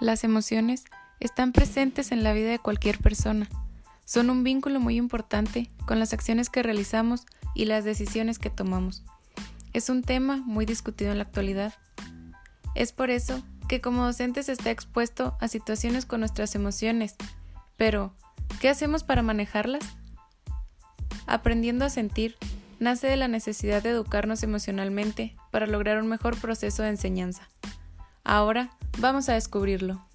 Las emociones están presentes en la vida de cualquier persona. Son un vínculo muy importante con las acciones que realizamos y las decisiones que tomamos. Es un tema muy discutido en la actualidad. Es por eso que como docentes está expuesto a situaciones con nuestras emociones. Pero, ¿qué hacemos para manejarlas? Aprendiendo a sentir nace de la necesidad de educarnos emocionalmente para lograr un mejor proceso de enseñanza. Ahora vamos a descubrirlo.